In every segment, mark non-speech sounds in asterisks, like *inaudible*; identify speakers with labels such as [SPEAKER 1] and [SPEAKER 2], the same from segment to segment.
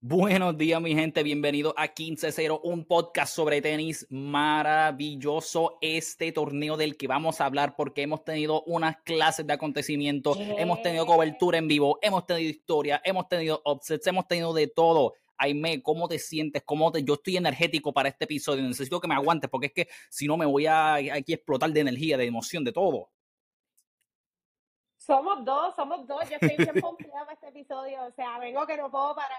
[SPEAKER 1] Buenos días, mi gente. Bienvenido a 15-0, un podcast sobre tenis maravilloso. Este torneo del que vamos a hablar porque hemos tenido unas clases de acontecimiento, hemos tenido cobertura en vivo, hemos tenido historia, hemos tenido upsets, hemos tenido de todo. Aime, ¿cómo te sientes? ¿Cómo te... Yo estoy energético para este episodio. Necesito que me aguantes porque es que si no me voy a aquí explotar de energía, de emoción, de todo.
[SPEAKER 2] Somos dos, somos dos. Yo estoy bien confiada para este episodio. O sea, vengo que no puedo parar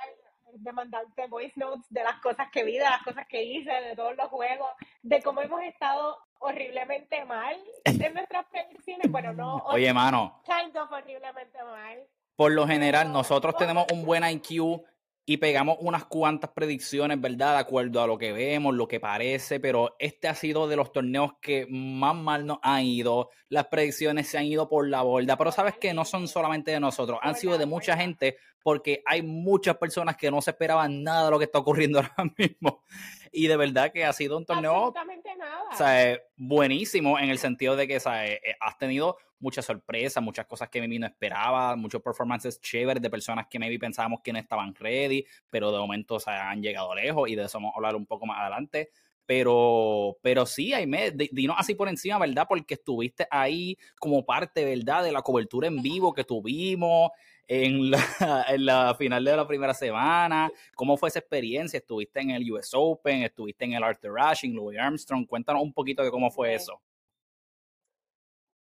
[SPEAKER 2] de mandarte voice notes de las cosas que vi, de las cosas que hice, de todos los juegos, de cómo hemos estado horriblemente mal *laughs* en nuestras predicciones. Bueno, no.
[SPEAKER 1] Oye, mano.
[SPEAKER 2] Kind of horriblemente mal.
[SPEAKER 1] Por lo general, nosotros tenemos un buen IQ y pegamos unas cuantas predicciones, ¿verdad? De acuerdo a lo que vemos, lo que parece, pero este ha sido de los torneos que más mal nos han ido. Las predicciones se han ido por la borda, pero sabes que no son solamente de nosotros, han sido de mucha gente porque hay muchas personas que no se esperaban nada de lo que está ocurriendo *laughs* ahora mismo. Y de verdad que ha sido un torneo
[SPEAKER 2] nada.
[SPEAKER 1] O sea, buenísimo en el sentido de que o sea, eh, has tenido muchas sorpresas, muchas cosas que maybe no esperaba, muchos performances chéveres de personas que maybe pensábamos que no estaban ready, pero de momento o sea, han llegado lejos y de eso vamos a hablar un poco más adelante. Pero, pero sí, Aime, dinos así por encima, ¿verdad? Porque estuviste ahí como parte, ¿verdad? De la cobertura en vivo que tuvimos en la, *laughs* en la final de la primera semana. ¿Cómo fue esa experiencia? ¿Estuviste en el US Open? ¿Estuviste en el Arthur en Louis Armstrong? Cuéntanos un poquito de cómo fue eso.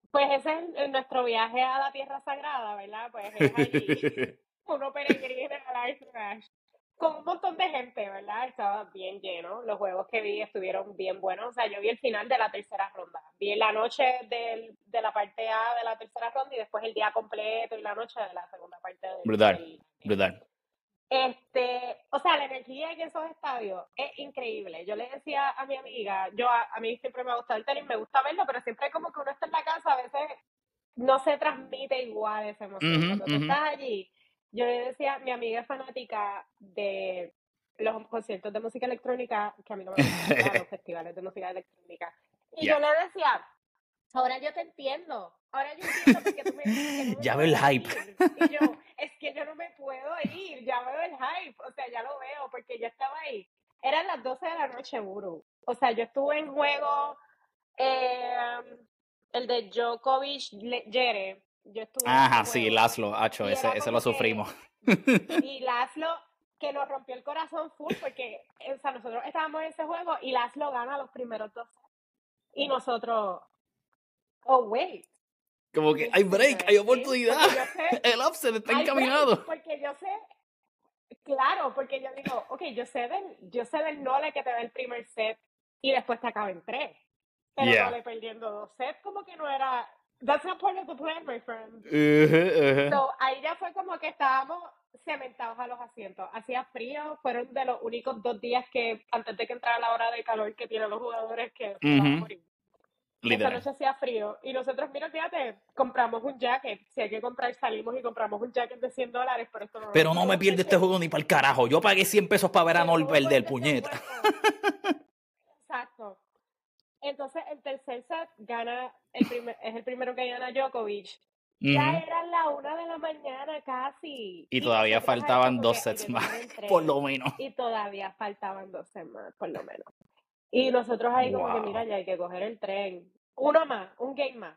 [SPEAKER 2] Pues ese es nuestro viaje a la Tierra Sagrada, ¿verdad? Pues es allí. *laughs* Uno peregrina al Arthur Ashe con un montón de gente, ¿verdad? Estaba bien lleno. Los juegos que vi estuvieron bien buenos. O sea, yo vi el final de la tercera ronda. Vi la noche del, de la parte A de la tercera ronda y después el día completo y la noche de la segunda parte. Del,
[SPEAKER 1] brutal, brutal.
[SPEAKER 2] Este, o sea, la energía en esos estadios es increíble. Yo le decía a mi amiga, yo a, mí siempre me ha gustado el tenis, me gusta verlo, pero siempre como que uno está en la casa, a veces no se transmite igual esa emoción. Cuando tú estás allí, yo le decía, a mi amiga fanática de los conciertos de música electrónica, que a mí no me gustan los *laughs* festivales de música electrónica. Y yo le decía, ahora yo te entiendo, ahora yo entiendo porque tú me dices *laughs*
[SPEAKER 1] Ya veo el hype.
[SPEAKER 2] Y yo, *laughs* es que yo no me puedo ir, ya veo el hype, o sea, ya lo veo, porque yo estaba ahí. Eran las 12 de la noche, Buru. O sea, yo estuve en juego, eh, el de Djokovic, Jere,
[SPEAKER 1] Ajá, sí, Laszlo, hacho, ese, ese lo sufrimos.
[SPEAKER 2] y Laszlo, que nos rompió el corazón full, porque o sea, nosotros estábamos en ese juego y Laszlo gana los primeros dos. Y nosotros, oh, wait.
[SPEAKER 1] Como que hay break, hay oportunidad. *laughs* el upset está encaminado.
[SPEAKER 2] porque yo sé, claro, porque yo digo, ok, yo sé del, yo sé del Nole que te da el primer set y después te acaba en tres. Pero yeah. Nole perdiendo dos sets, como que no era, That's not part of the plan, my friend. So, ahí ya fue como que estábamos cementados a los asientos. Hacía frío, fueron de los únicos dos días que, antes de que entrara la hora de calor que tienen los jugadores, que uh -huh. morir. Esa noche hacía frío. Y nosotros, mira, fíjate, compramos un jacket. Si hay que comprar, salimos y compramos un jacket de 100 dólares, pero esto no
[SPEAKER 1] Pero no me pierde este juego ni para el carajo. Yo pagué 100 pesos para ver a Nol perder, puñeta. *laughs*
[SPEAKER 2] Exacto. Entonces, el tercer set gana, el primer, es el primero que gana Djokovic. Ya eran la una de la mañana casi.
[SPEAKER 1] Y, todavía faltaban dos sets más, *laughs* por lo menos.
[SPEAKER 2] Y todavía faltaban dos sets más, por lo menos. Y nosotros ahí como que, mira, ya hay que coger el tren. Uno más, un game más.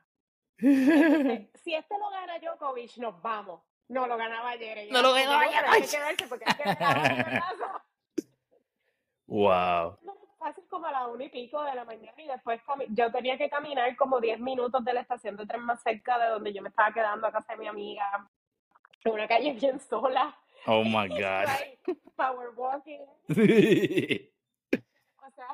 [SPEAKER 2] *laughs* si este lo gana Djokovic, nos vamos. No, lo ganaba ayer.
[SPEAKER 1] No lo ganaba ayer.
[SPEAKER 2] Hay que quedarse porque hay que
[SPEAKER 1] Wow *laughs*
[SPEAKER 2] fácil como a la una y pico de la mañana y después yo tenía que caminar como 10 minutos de la estación de tren más cerca de donde yo me estaba quedando a casa de mi amiga, en una calle bien sola.
[SPEAKER 1] Oh *laughs* my God.
[SPEAKER 2] power walking. *laughs* o sea,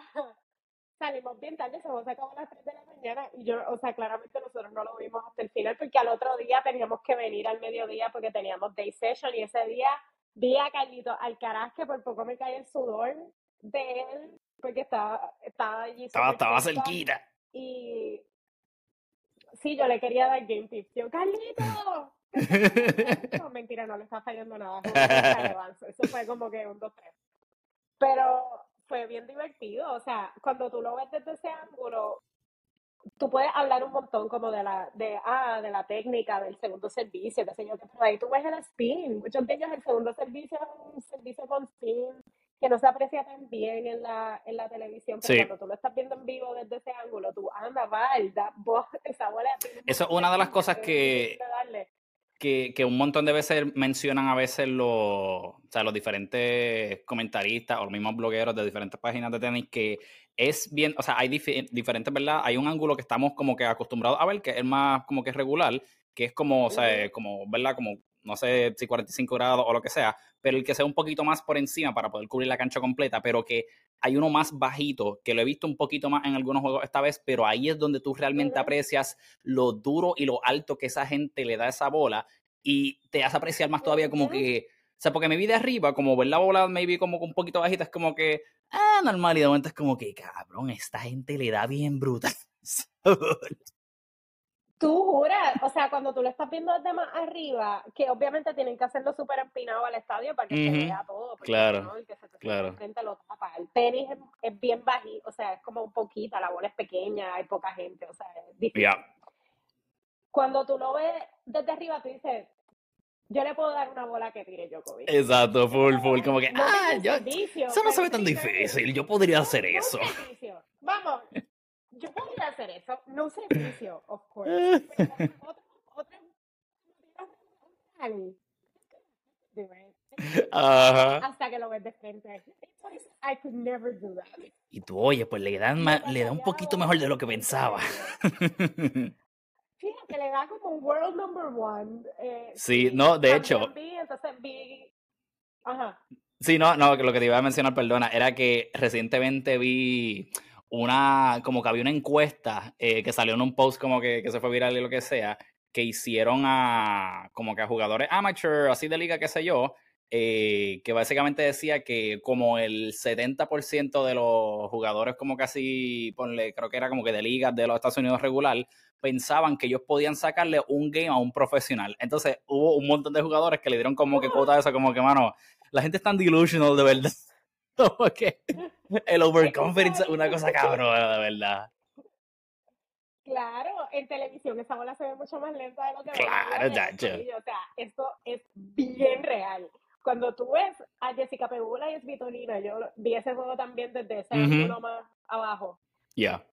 [SPEAKER 2] salimos bien tarde, se nos acabó a las 3 de la mañana y yo, o sea, claramente nosotros no lo vimos hasta el final porque al otro día teníamos que venir al mediodía porque teníamos day session y ese día vi a Carlito Alcaraz que por poco me cae el sudor de él porque estaba, estaba allí.
[SPEAKER 1] Estaba, estaba cerquita.
[SPEAKER 2] Y sí, yo le quería dar game tips. Yo, Carlito. *laughs* no, mentira, no le está fallando nada. *laughs* Eso fue como que un, dos, tres. Pero fue bien divertido. O sea, cuando tú lo ves desde ese ángulo, tú puedes hablar un montón como de la, de, ah, de la técnica, del segundo servicio, qué sé yo, pero ahí tú ves el spin. Muchos de ellos el segundo servicio es un servicio con spin que no se aprecia tan bien en la, en la televisión, pero cuando tú lo estás viendo en vivo desde ese ángulo, tú anda, va, da, vos, *laughs* esa bola.
[SPEAKER 1] Eso es una de las cosas que, que, que, un montón de veces mencionan a veces los, o sea, los diferentes comentaristas o los mismos blogueros de diferentes páginas de tenis que es bien, o sea, hay diferentes, ¿verdad? Hay un ángulo que estamos como que acostumbrados a ver, que es más como que regular, que es como, o sea, como, ¿verdad? Como, no sé si 45 grados o lo que sea, pero el que sea un poquito más por encima para poder cubrir la cancha completa, pero que hay uno más bajito, que lo he visto un poquito más en algunos juegos esta vez, pero ahí es donde tú realmente aprecias lo duro y lo alto que esa gente le da a esa bola y te hace apreciar más todavía como que, o sea, porque me vi de arriba, como ver la bola maybe como un poquito bajita, es como que, ah, normal, y de momento es como que, cabrón, esta gente le da bien brutal. *laughs* *laughs*
[SPEAKER 2] Tú juras, o sea, cuando tú lo estás viendo desde más arriba, que obviamente tienen que hacerlo súper empinado al estadio para que se vea todo.
[SPEAKER 1] Claro, claro.
[SPEAKER 2] Frente lo tapa. El tenis es, bien bajito, o sea, es como un poquito, la bola es pequeña, hay poca gente, o sea, es difícil. Cuando tú lo ves desde arriba, tú dices, yo le puedo dar una bola que tire Djokovic.
[SPEAKER 1] Exacto, full, full, como que, ah, yo, eso no se ve tan difícil, yo podría hacer eso.
[SPEAKER 2] Vamos, yo podría hacer eso, no servicio, of course. otra, otra, Hasta que lo ves de frente. I could never do that.
[SPEAKER 1] Y tú, oye, pues le dan, le da un poquito mejor de lo que pensaba. *laughs*
[SPEAKER 2] Fíjate, le da como un world number one. Eh,
[SPEAKER 1] sí, no, de hecho.
[SPEAKER 2] entonces vi... Ajá.
[SPEAKER 1] Sí, no, no, lo que te iba a mencionar, perdona, era que recientemente vi una, como que había una encuesta eh, que salió en un post como que, que se fue viral y lo que sea, que hicieron a como que a jugadores amateur, así de liga, qué sé yo, eh, que básicamente decía que como el 70% de los jugadores como casi, ponle, creo que era como que de ligas de los Estados Unidos regular, pensaban que ellos podían sacarle un game a un profesional. Entonces hubo un montón de jugadores que le dieron como que cuota eso, como que, mano, la gente es tan delusional de verdad. *laughs* Como que el overconfidence es una *laughs* cosa cabrona, de verdad.
[SPEAKER 2] Claro, en televisión esa bola se ve mucho más lenta de lo que
[SPEAKER 1] Claro,
[SPEAKER 2] tacho. O sea, esto es bien real. Cuando tú ves a Jessica Pegula y Svitolina, yo vi ese juego también desde ese ángulo más abajo.
[SPEAKER 1] Ya.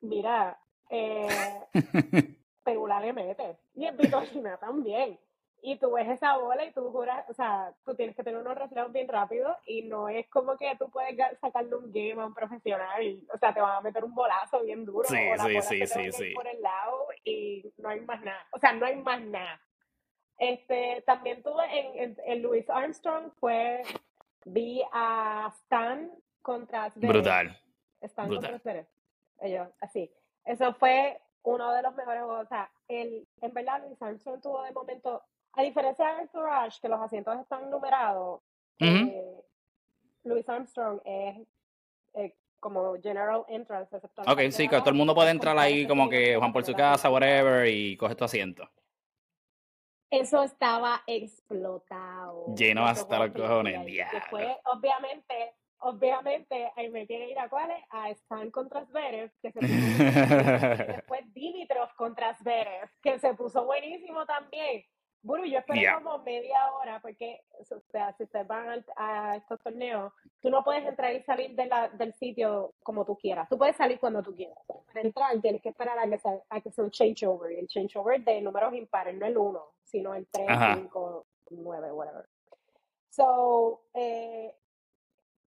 [SPEAKER 2] Mira, eh, *laughs* Pegula le mete. Y Svitolina también y tú ves esa bola y tú juras, o sea, tú tienes que tener unos reflejos bien rápidos y no es como que tú puedes sacarle un game a un profesional, o sea, te van a meter un bolazo bien duro
[SPEAKER 1] sí, sí, sí, sí, sí.
[SPEAKER 2] por el lado y no hay más nada, o sea, no hay más nada. Este, también tuve en, en, Louis Armstrong fue, vi a Stan contra
[SPEAKER 1] Brutal.
[SPEAKER 2] Stan contra Zverev. Ellos, así. Eso fue uno de los mejores juegos. O sea, el, en verdad Louis Armstrong tuvo de momento a diferencia del Tourage, que los asientos están numerados, eh, Louis Armstrong es eh, como general entrance.
[SPEAKER 1] Ok, sí, que todo el mundo puede entrar ahí como que Juan por su casa, whatever, y coge tu asiento.
[SPEAKER 2] Eso estaba explotado.
[SPEAKER 1] Lleno hasta los cojones.
[SPEAKER 2] Fue, obviamente, obviamente, ahí me quiere ir a cuáles, a Stan contra Zverev, que se puso *laughs* después Dimitrov contra Zverev, que se puso buenísimo también. Bueno, yo esperé como media hora porque, o sea, si ustedes van a, estos torneos, tú no puedes entrar y salir de la, del sitio como tú quieras. Tú puedes salir cuando tú quieras. Para entrar tienes que esperar a que, sea, a que sea un changeover. El changeover de números impares, no el 1, sino el 3, 5, 9, whatever. So, eh,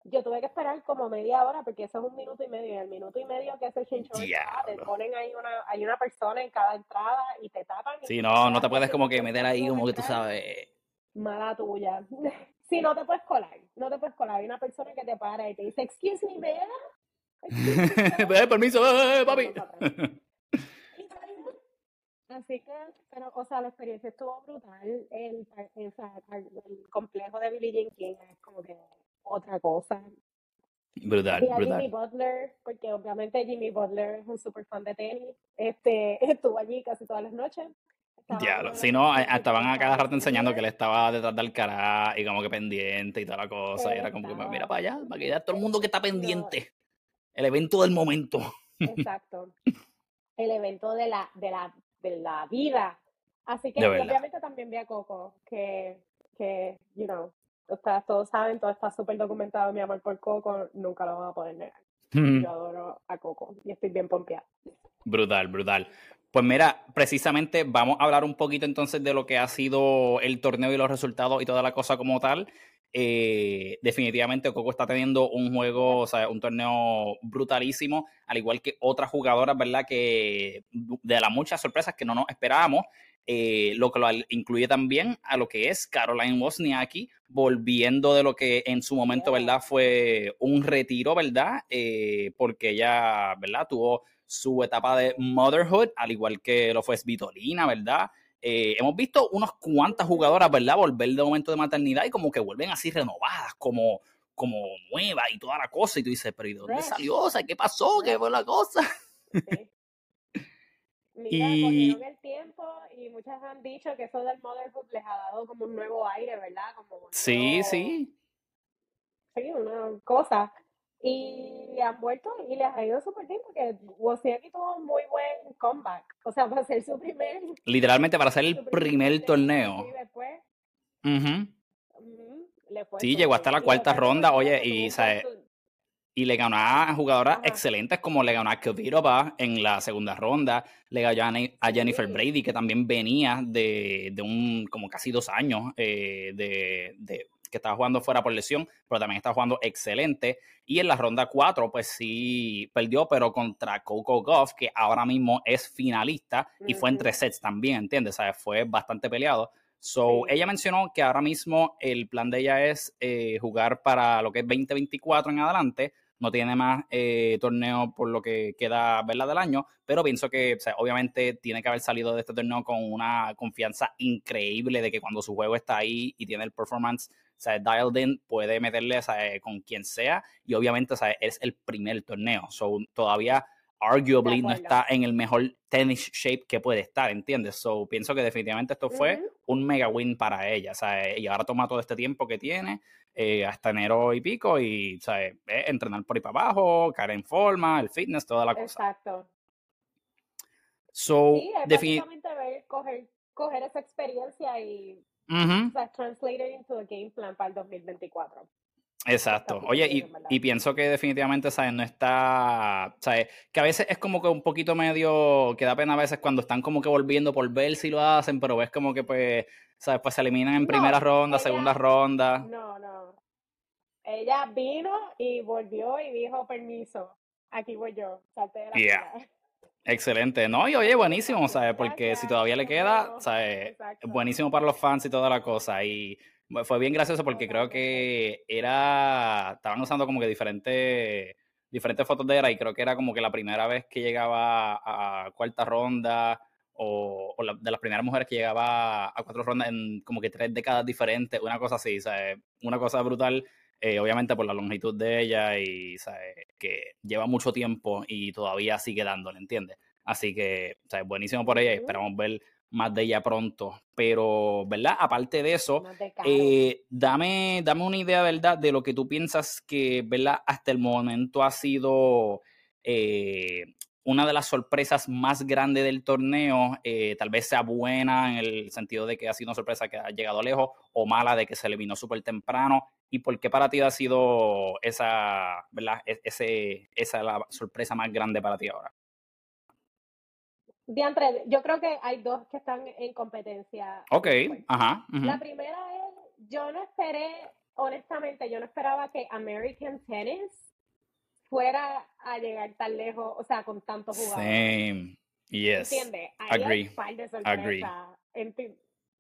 [SPEAKER 2] yo tuve que esperar como media hora porque eso es un minuto y medio y el minuto y medio que es el chinchón te ponen ahí una hay una persona en cada entrada y te tapan
[SPEAKER 1] sí no no te puedes como que meter ahí como que tú sabes.
[SPEAKER 2] Mala tuya. *laughs* Sí no te puedes colar no te puedes colar. Hay una persona que te para y te dice excuse me man *laughs*
[SPEAKER 1] permiso eh, eh, papi.
[SPEAKER 2] Así que, pero, o sea, la experiencia estuvo brutal. El, el, el complejo de Billie Jean King es como que otra cosa.
[SPEAKER 1] Brutal,
[SPEAKER 2] y a
[SPEAKER 1] brutal.
[SPEAKER 2] Jimmy Butler, porque obviamente Jimmy Butler es un super fan de tenis, este, *laughs* estuvo allí casi todas las noches.
[SPEAKER 1] Ya, si no, estaban a cada rato enseñando que él *laughs* estaba detrás del cara y como que pendiente y toda la cosa. Y era como que, mira para allá, para que vea todo el mundo que está pendiente. El evento del momento.
[SPEAKER 2] Exacto. el evento de la, de la, de la vida. Así que obviamente también vi a Coco, que, que you know, todos saben, todo está súper documentado, mi amor por Coco, nunca lo van a poder negar. Yo adoro a Coco y estoy bien pompeada.
[SPEAKER 1] Brutal, brutal. Pues mira, precisamente vamos a hablar un poquito entonces de lo que ha sido el torneo y los resultados y toda la cosa como tal. Eh, definitivamente Coco está teniendo un juego, o sea, un torneo brutalísimo, al igual que otras jugadoras, ¿verdad? Que de las muchas sorpresas que no nos esperábamos, eh, lo que lo incluye también a lo que es Caroline Wozniacki, volviendo de lo que en su momento, ¿verdad? Fue un retiro, ¿verdad? Eh, porque ella, ¿verdad? Tuvo su etapa de motherhood, al igual que lo fue Svitolina, ¿verdad? Eh, hemos visto unas cuantas jugadoras, ¿verdad? Volver de momento de maternidad y como que vuelven así renovadas, como, como nuevas y toda la cosa. Y tú dices, pero ¿y de dónde salió? O sea, ¿qué pasó? ¿Qué fue la cosa? *laughs*
[SPEAKER 2] Mira, y... el tiempo y muchas han dicho que eso del motherhood les ha dado como un nuevo aire, ¿verdad? Como
[SPEAKER 1] sí, sí.
[SPEAKER 2] Sí, una cosa. Y han vuelto y les ha ido súper bien porque Wozniacki tuvo un muy buen comeback. O sea, para ser su primer.
[SPEAKER 1] Literalmente para ser el primer, torneo.
[SPEAKER 2] Y después.
[SPEAKER 1] sí, llegó hasta la cuarta ronda. Oye, y, y le ganó a jugadoras excelentes como le ganó a Kvirova en la segunda ronda. Le ganó a Jennifer Brady, que también venía de, de un como casi dos años eh, de, de que estaba jugando fuera por lesión, pero también está jugando excelente. Y en la ronda 4, pues sí perdió, pero contra Coco Goff, que ahora mismo es finalista y fue en tres sets también, ¿entiendes? O fue bastante peleado. So, ella mencionó que ahora mismo el plan de ella es eh, jugar para lo que es 2024 en adelante. No tiene más eh, torneo por lo que queda verla del año, pero pienso que obviamente tiene que haber salido de este torneo con una confianza increíble de que cuando su juego está ahí y tiene el performance sea, dialed in, puede meterle con quien sea y obviamente es el primer torneo. So, todavía arguably no está en el mejor tennis shape que puede estar, ¿entiendes? So, pienso que definitivamente esto fue un mega win para ella, o sea, y ahora toma todo este tiempo que tiene, eh, hasta enero y pico, y, o entrenar por ahí para abajo, caer en forma, el fitness, toda la cosa.
[SPEAKER 2] Exacto.
[SPEAKER 1] So,
[SPEAKER 2] sí, definitivamente coger, coger esa experiencia y Uh into a game plan para el 2024.
[SPEAKER 1] Exacto. Oye, y, pienso que definitivamente, ¿sabes? No está, ¿sabes? Que a veces es como que un poquito medio, que da pena a veces cuando están como que volviendo por ver si lo hacen, pero ves como que pues, ¿sabes? Pues se eliminan en primera ronda, segunda ronda.
[SPEAKER 2] No, no. Ella vino y volvió y dijo, permiso, aquí voy yo, salte de la
[SPEAKER 1] Excelente, ¿no? Y oye, buenísimo, ¿sabes? Porque si todavía le queda, ¿sabes? Buenísimo para los fans y toda la cosa. Y fue bien gracioso porque creo que era, estaban usando como que diferentes, diferentes fotos de era y creo que era como que la primera vez que llegaba a, cuarta ronda o, de las primeras mujeres que llegaba a cuatro rondas en como que tres décadas diferentes, una cosa así, ¿sabes? Una cosa brutal. Eh, obviamente por la longitud de ella y que lleva mucho tiempo y todavía sigue dándole, ¿entiendes? Así que, ¿sabes? buenísimo por ella y esperamos ver más de ella pronto. Pero, ¿verdad? Aparte de eso, eh, dame, dame una idea, ¿verdad? De lo que tú piensas que, ¿verdad? Hasta el momento ha sido eh, una de las sorpresas más grandes del torneo, eh, tal vez sea buena en el sentido de que ha sido una sorpresa que ha llegado lejos, o mala de que se eliminó súper temprano. ¿Y por qué para ti ha sido esa, ¿verdad? E-, ese, esa la sorpresa más grande para ti ahora?
[SPEAKER 2] Diantre, yo creo que hay dos que están en competencia.
[SPEAKER 1] Ok, ajá.
[SPEAKER 2] La primera es, yo no esperé, honestamente, yo no esperaba que American Tennis fuera a llegar tan lejos, o sea, con tantos jugadores.
[SPEAKER 1] Same. Yes.
[SPEAKER 2] ¿Entiendes?
[SPEAKER 1] Agree.
[SPEAKER 2] Agree.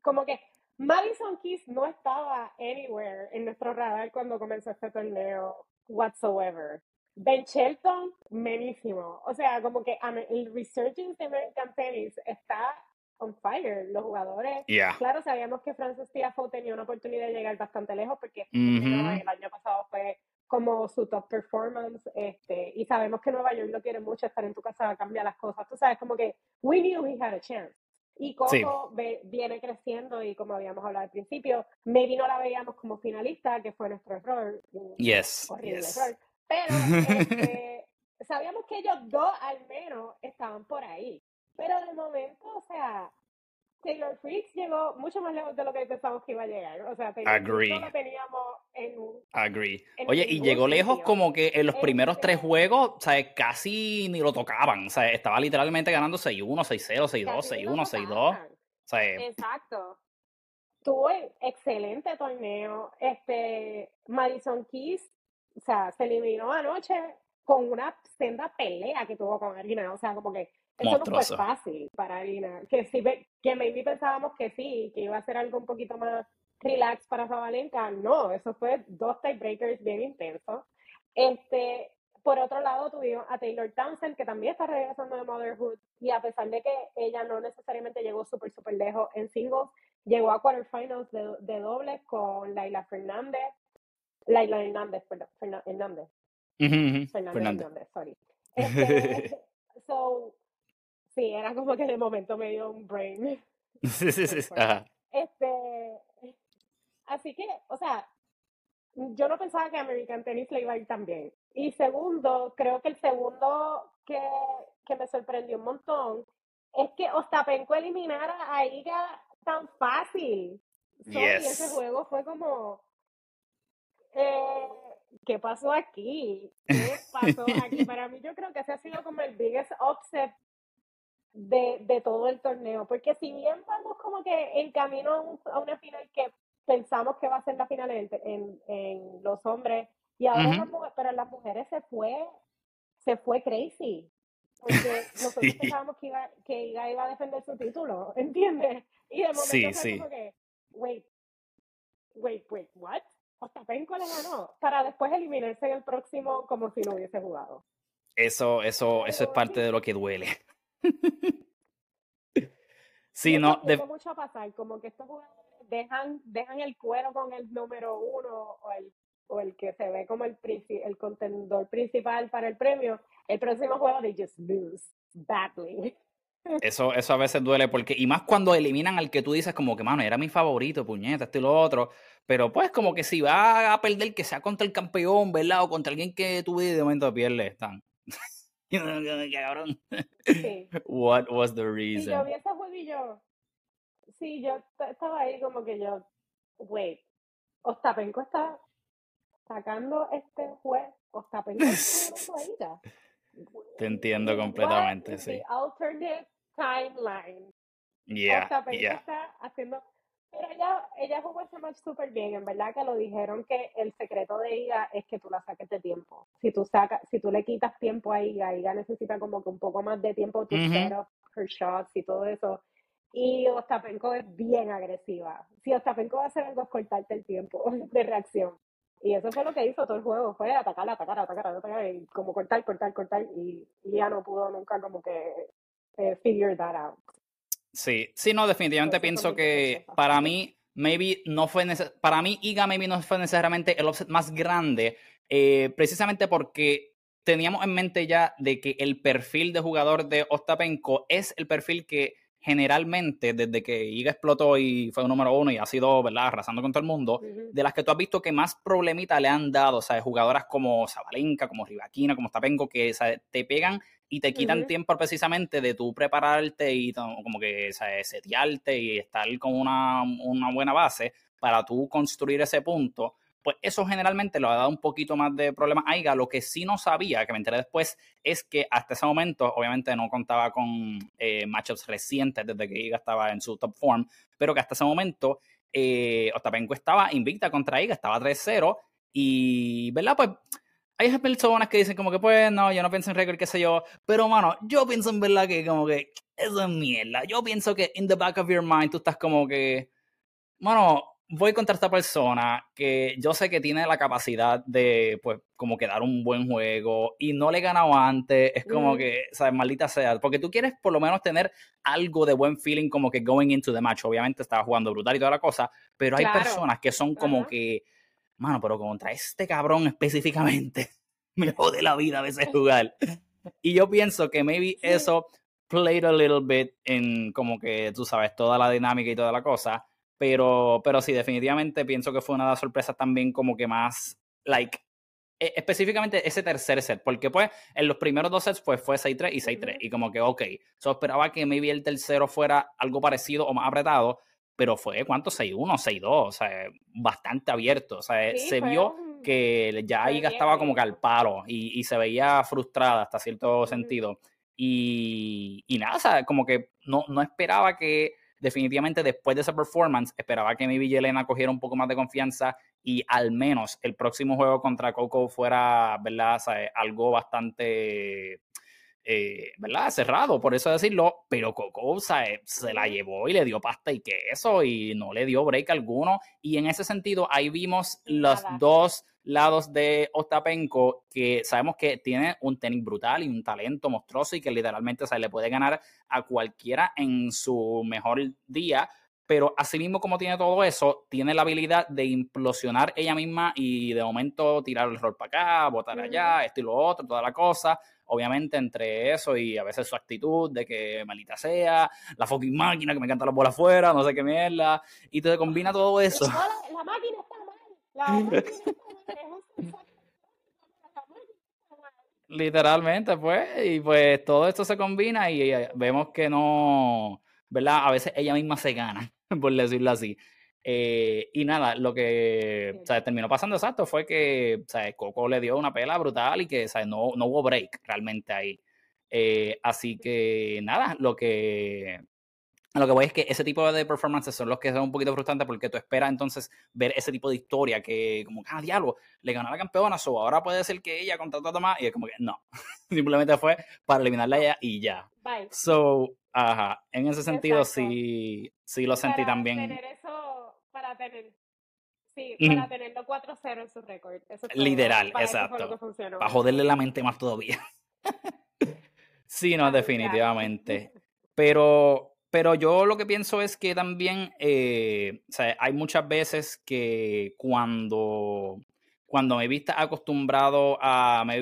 [SPEAKER 2] Como que Madison Keys no estaba anywhere en nuestro radar cuando comenzó este torneo whatsoever. Ben Shelton, menísimo. O sea, como que el resurgence de American Tennis está on fire. Los jugadores, claro, sabíamos que Francis Tiafoe tenía una oportunidad de llegar bastante lejos porque el año pasado fue como su top performance, este, y sabemos que Nueva York lo quiere mucho, estar en tu casa cambia las cosas, tú sabes, como que we knew he had a chance. Y Coco viene creciendo y como habíamos hablado al principio, maybe no la veíamos como finalista, que fue nuestro error.
[SPEAKER 1] Yes,
[SPEAKER 2] horrible error. Pero este, *laughs* sabíamos que ellos dos al menos estaban por ahí. Pero de momento, o sea, Taylor Fritz llegó mucho más lejos de lo que pensamos que iba a llegar. O sea, Taylor Agree. no lo teníamos en un.
[SPEAKER 1] Agree. Oye, y llegó lejos como que en los primeros tres este juegos, o sea, casi ni lo tocaban. O sea, estaba literalmente ganando 6-1, 6-0, 6-2, 6-1, 6-2.
[SPEAKER 2] Exacto. Tuvo excelente torneo. Este, Madison Keys, o sea, se eliminó anoche con una senda pelea que tuvo con Arina. O sea, como que eso no fue fácil para Arina. Que sí, que maybe pensábamos que sí, que iba a ser algo un poquito más relax para Sabalenka. No, eso fue dos tiebreakers bien intensos. Este, por otro lado, tuvimos a Taylor Townsend, que también está regresando de Motherhood, y a pesar de que ella no necesariamente llegó súper, súper lejos en singles, llegó a quarterfinals de, de dobles con Laila Fernández. Laila Hernández, perdón, Hernández. Fernández, sorry. Este, *laughs* so, Sí, era como que de momento me dio un brain. *laughs* Sí, sí, sí. Este, así que, o sea, yo no pensaba que American Tennis le iba a ir tan bien. Y segundo, creo que el segundo que, que me sorprendió un montón es que Ostapenko eliminara a Iga tan fácil. Y ese juego fue como, eh, ¿qué pasó aquí? ¿Qué pasó aquí? *laughs* Para mí yo creo que ese ha sido como el biggest upset de, de todo el torneo. Porque si bien vamos como que en camino a una final pensamos que va a ser la final en, en, en los hombres, y ahora las mujeres, pero las mujeres se fue, se fue crazy. Porque *laughs* nosotros pensábamos que iba, que iba, iba a defender su título, *laughs* ¿entiendes? Y de momento sí, sí. como que, wait, wait, wait, what? Ostapenko le ganó para después eliminarse en el próximo como si no hubiese jugado.
[SPEAKER 1] Eso, eso, eso es parte de lo que duele. *laughs* sí, no.
[SPEAKER 2] De... mucho a pasar, como que estos jugadores dejan, dejan el cuero con el número uno o el, o el que se ve como el, el contendor principal para el premio. El próximo juego, they just lose badly. *laughs*
[SPEAKER 1] Eso, eso a veces duele porque, y más cuando eliminan al que tú dices como que, mano, era mi favorito, puñeta, esto y lo otro, pero pues como que si va a perder que sea contra el campeón, ¿verdad? O contra alguien que tú de momento pierde, están. *laughs*
[SPEAKER 2] cabrón. Sí. *laughs*
[SPEAKER 1] What was the reason?
[SPEAKER 2] Sí, yo vi ese juego y yo, sí, yo estaba ahí como que yo, wait, Ostapenko está sacando este juez, Ostapenko está *laughs*
[SPEAKER 1] Te entiendo completamente, sí.
[SPEAKER 2] alternate timeline.
[SPEAKER 1] Yeah,
[SPEAKER 2] está haciendo pero ella, ella jugó ese match súper bien, en verdad que lo dijeron que el secreto de Iga es que tú la saques de tiempo. Si tú sacas, si tú le quitas tiempo a Iga, Iga necesita como que un poco más de tiempo to set up her shots y todo eso. Y Ostapenko es bien agresiva. Si Ostapenko va a hacer algo es cortarte el tiempo *laughs* de reacción. Y eso fue lo que hizo todo el juego, fue atacar, atacar, atacar, atacar, y como cortar, cortar, cortar, y, y ya no pudo nunca como que eh, figure that out.
[SPEAKER 1] Sí, sí, no, definitivamente pienso que para mí, maybe no fue para mí Iga maybe no fue necesariamente el offset más grande, eh, precisamente porque teníamos en mente ya de que el perfil de jugador de Ostapenko es el perfil que generalmente desde que Iga explotó y fue un número uno y ha sido, ¿verdad?, arrasando con todo el mundo, de las que tú has visto que más problemita le han dado, o sea, jugadoras como Zabalenka, como Rivaquina, como Ostapenko, que te pegan y te quitan tiempo precisamente de tú prepararte y como que setearte y estar con una, buena base para tú construir ese punto, pues eso generalmente lo ha dado un poquito más de problema a Iga. Lo que sí no sabía, que me enteré después, es que hasta ese momento, obviamente no contaba con eh, matchups recientes desde que Iga estaba en su top form, pero que hasta ese momento eh, Ostapenko estaba invicta contra Iga, estaba 3-0 y, ¿verdad? Pues hay personas que dicen como que, pues, no, yo no pienso en récord, qué sé yo. Pero, mano, yo pienso en verdad que como que eso es mierda. Yo pienso que in the back of your mind tú estás como que, mano, voy contra esta persona que yo sé que tiene la capacidad de, pues, como que dar un buen juego y no le he ganado antes. Es como que, ¿sabes? Maldita sea. Porque tú quieres por lo menos tener algo de buen feeling como que going into the match. Obviamente estaba jugando brutal y toda la cosa, pero hay personas que son como que mano, pero contra este cabrón específicamente, *laughs* me jode la vida a veces jugar. Y yo pienso que maybe eso played a little bit en como que, tú sabes, toda la dinámica y toda la cosa. Pero, pero sí, definitivamente pienso que fue una de las sorpresas también como que más, like, e, específicamente ese tercer set, porque pues en los primeros dos sets pues fue 6-3 y 6-3, y como que, ok, so esperaba que maybe el tercero fuera algo parecido o más apretado, pero fue, ¿cuánto? 6-1, 6-2, o sea, bastante abierto, o sea, se vio que ya Iga estaba como que al palo y, y se veía frustrada hasta cierto sentido. Y, y, nada, o sea, como que no, no esperaba que definitivamente después de esa performance, esperaba que mi Elena cogiera un poco más de confianza y al menos el próximo juego contra Coco fuera, ¿verdad? algo bastante, eh, ¿verdad? Cerrado, por eso decirlo, pero Coco se la llevó y le dio pasta y queso y no le dio break alguno. Y en ese sentido, ahí vimos los dos lados de Ostapenko que sabemos que tiene un tenis brutal y un talento monstruoso y que literalmente se le puede ganar a cualquiera en su mejor día, pero asimismo como tiene todo eso, tiene la habilidad de implosionar ella misma y de momento tirar el rol para acá, botar allá, esto y lo otro, toda la cosa. Obviamente entre eso y a veces su actitud de que malita sea, la fucking máquina que me encanta la bola afuera, no sé qué mierda, y te combina todo eso.
[SPEAKER 2] La, máquina está mal, la máquina está mal.
[SPEAKER 1] Literalmente, pues, y pues todo esto se combina y eh, vemos que no, ¿verdad? A veces ella misma se gana, *laughs* por decirlo así. Eh, y nada, lo que terminó pasando exacto fue que Coco le dio una pela brutal y que No, no hubo break realmente ahí. Eh, así que nada, lo que lo que voy es que ese tipo de performances son los que son un poquito frustrantes porque tú esperas entonces ver ese tipo de historia que, como, ah, diablo, le ganó a la campeona, o ahora puede ser que ella contrató a Tomás, y es como que no, *laughs* simplemente fue para eliminarla ella y ya.
[SPEAKER 2] Bye.
[SPEAKER 1] So, ajá, en ese sentido sí, sí lo sentí también.
[SPEAKER 2] Para para tener, sí, para tenerlo 4-0 en su récord.
[SPEAKER 1] Literal, exacto. Para joderle la mente más todavía. *laughs* sí, no, definitivamente. Pero pero yo lo que pienso es que también eh, o sea, hay muchas veces que cuando, cuando me viste acostumbrado a me